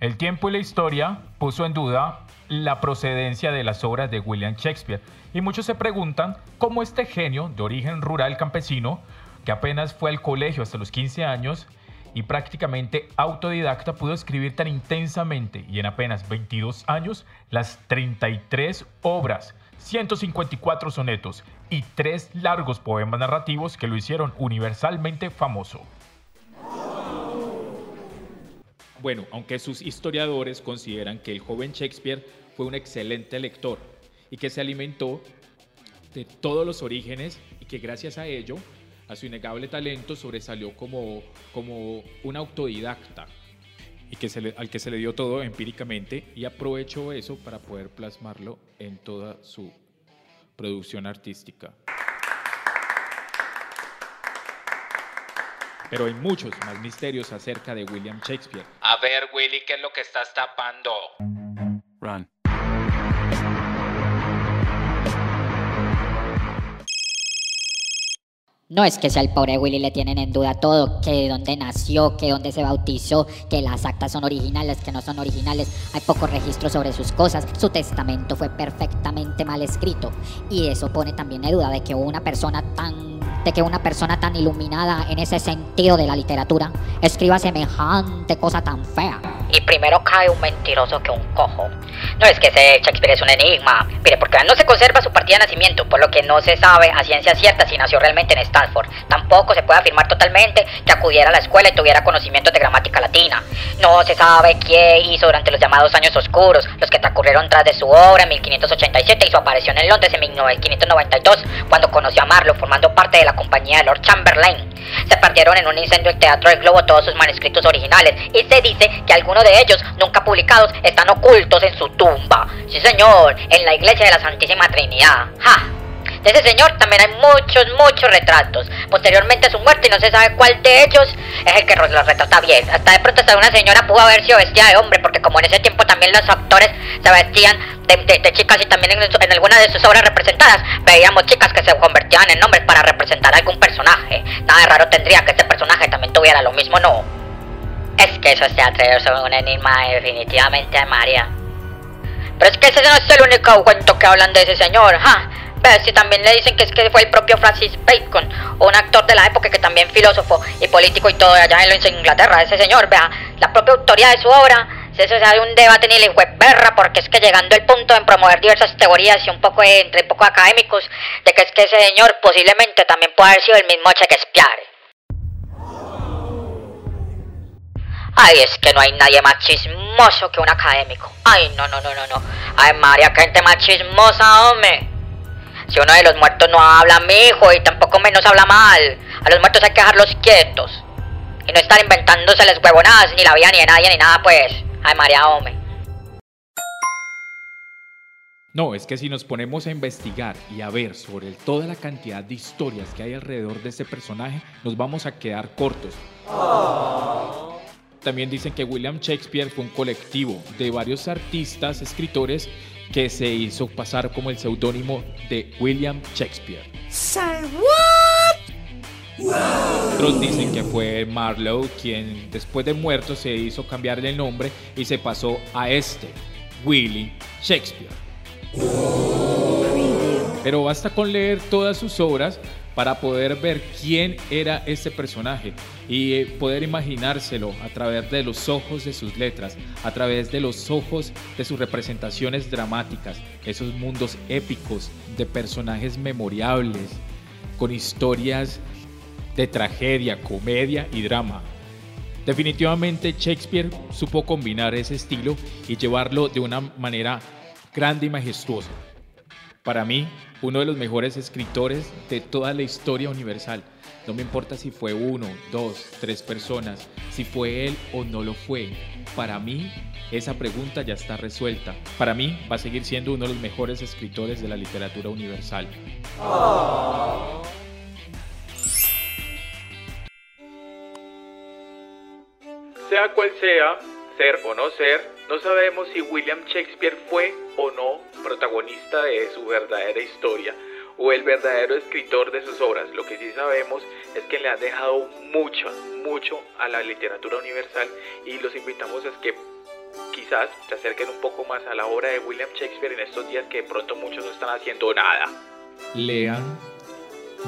El tiempo y la historia puso en duda la procedencia de las obras de William Shakespeare y muchos se preguntan cómo este genio de origen rural campesino, que apenas fue al colegio hasta los 15 años y prácticamente autodidacta, pudo escribir tan intensamente y en apenas 22 años las 33 obras, 154 sonetos y tres largos poemas narrativos que lo hicieron universalmente famoso. Bueno, aunque sus historiadores consideran que el joven Shakespeare fue un excelente lector y que se alimentó de todos los orígenes y que gracias a ello, a su innegable talento, sobresalió como, como un autodidacta y que al que se le dio todo empíricamente y aprovechó eso para poder plasmarlo en toda su producción artística. Pero hay muchos más misterios acerca de William Shakespeare. A ver, Willy, ¿qué es lo que estás tapando? Run. No es que sea el pobre Willy le tienen en duda todo, que de dónde nació, que dónde se bautizó, que las actas son originales, que no son originales, hay pocos registros sobre sus cosas, su testamento fue perfectamente mal escrito y eso pone también en duda de que una persona tan que una persona tan iluminada en ese sentido de la literatura escriba semejante cosa tan fea. Y primero cae un mentiroso que un cojo. No es que ese Shakespeare es un enigma. Mire, porque no se conserva su partida de nacimiento, por lo que no se sabe a ciencia cierta si nació realmente en Stanford. Tampoco se puede afirmar totalmente que acudiera a la escuela y tuviera conocimientos de gramática latina. No se sabe qué hizo durante los llamados años oscuros, los que transcurrieron tras de su obra en 1587 y su aparición en Londres en 1592, cuando conoció a Marlowe formando parte de la compañía de Lord Chamberlain. Se perdieron en un incendio el Teatro del Globo todos sus manuscritos originales y se dice que algunos de ellos, nunca publicados, están ocultos en su tumba. Sí, señor, en la iglesia de la Santísima Trinidad. ¡Ja! De ese señor también hay muchos, muchos retratos. Posteriormente a su muerte, no se sabe cuál de ellos es el que los retrata bien. Hasta de pronto hasta una señora pudo haber sido vestida de hombre, porque como en ese tiempo también los actores se vestían de, chicas y también en, en algunas de sus obras representadas veíamos chicas que se convertían en hombres para representar algún personaje. Nada de raro tendría que este personaje también tuviera lo mismo, ¿no? Es que esos teatros son un enigma definitivamente, María. Pero es que ese no es el único cuento que hablan de ese señor, ¿ja? si también le dicen que es que fue el propio Francis Bacon, un actor de la época que también filósofo y político y todo allá en Inglaterra, ese señor, vea, la propia autoría de su obra, eso se un debate ni la berra, porque es que llegando el punto en promover diversas teorías y un poco entre un poco académicos, de que es que ese señor posiblemente también puede haber sido el mismo Shakespeare. Ay, es que no hay nadie más chismoso que un académico. Ay, no, no, no, no, no. Ay, María, qué gente más chismosa, hombre. Si uno de los muertos no habla, mi hijo, y tampoco menos habla mal. A los muertos hay que dejarlos quietos. Y no estar inventándoseles huevonadas, ni la vida ni de nadie, ni nada, pues. Ay, María, hombre. No, es que si nos ponemos a investigar y a ver sobre toda la cantidad de historias que hay alrededor de este personaje, nos vamos a quedar cortos. También dicen que William Shakespeare fue un colectivo de varios artistas, escritores, que se hizo pasar como el seudónimo de William Shakespeare. Otros dicen que fue Marlowe quien después de muerto se hizo cambiar el nombre y se pasó a este, William Shakespeare. Pero basta con leer todas sus obras para poder ver quién era este personaje y eh, poder imaginárselo a través de los ojos de sus letras, a través de los ojos de sus representaciones dramáticas, esos mundos épicos de personajes memorables, con historias de tragedia, comedia y drama. Definitivamente Shakespeare supo combinar ese estilo y llevarlo de una manera grande y majestuosa. Para mí, uno de los mejores escritores de toda la historia universal. No me importa si fue uno, dos, tres personas, si fue él o no lo fue. Para mí, esa pregunta ya está resuelta. Para mí, va a seguir siendo uno de los mejores escritores de la literatura universal. Sea cual sea, ser o no ser, no sabemos si William Shakespeare fue o no protagonista de su verdadera historia o el verdadero escritor de sus obras. Lo que sí sabemos es que le han dejado mucho, mucho a la literatura universal y los invitamos a que quizás se acerquen un poco más a la obra de William Shakespeare en estos días que de pronto muchos no están haciendo nada. Lean,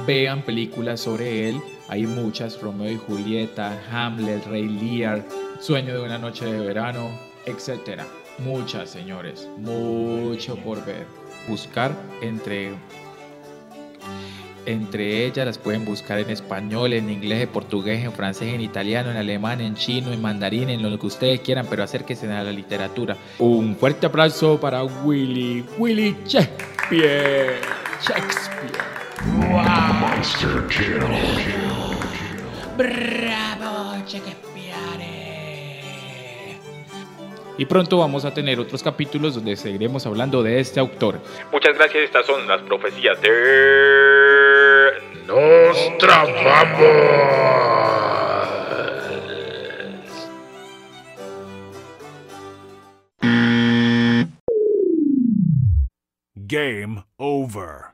vean películas sobre él, hay muchas, Romeo y Julieta, Hamlet, Rey Lear, Sueño de una noche de verano, etc. Muchas, señores, mucho por ver. Buscar entre entre ellas las pueden buscar en español, en inglés, en portugués, en francés, en italiano, en alemán, en chino, en mandarín, en lo que ustedes quieran, pero acérquense a la literatura. Un fuerte aplauso para Willy, Willy Shakespeare. Shakespeare. Bravo, Shakespeare. Y pronto vamos a tener otros capítulos donde seguiremos hablando de este autor. Muchas gracias, estas son las profecías de Nostradamus. Game over.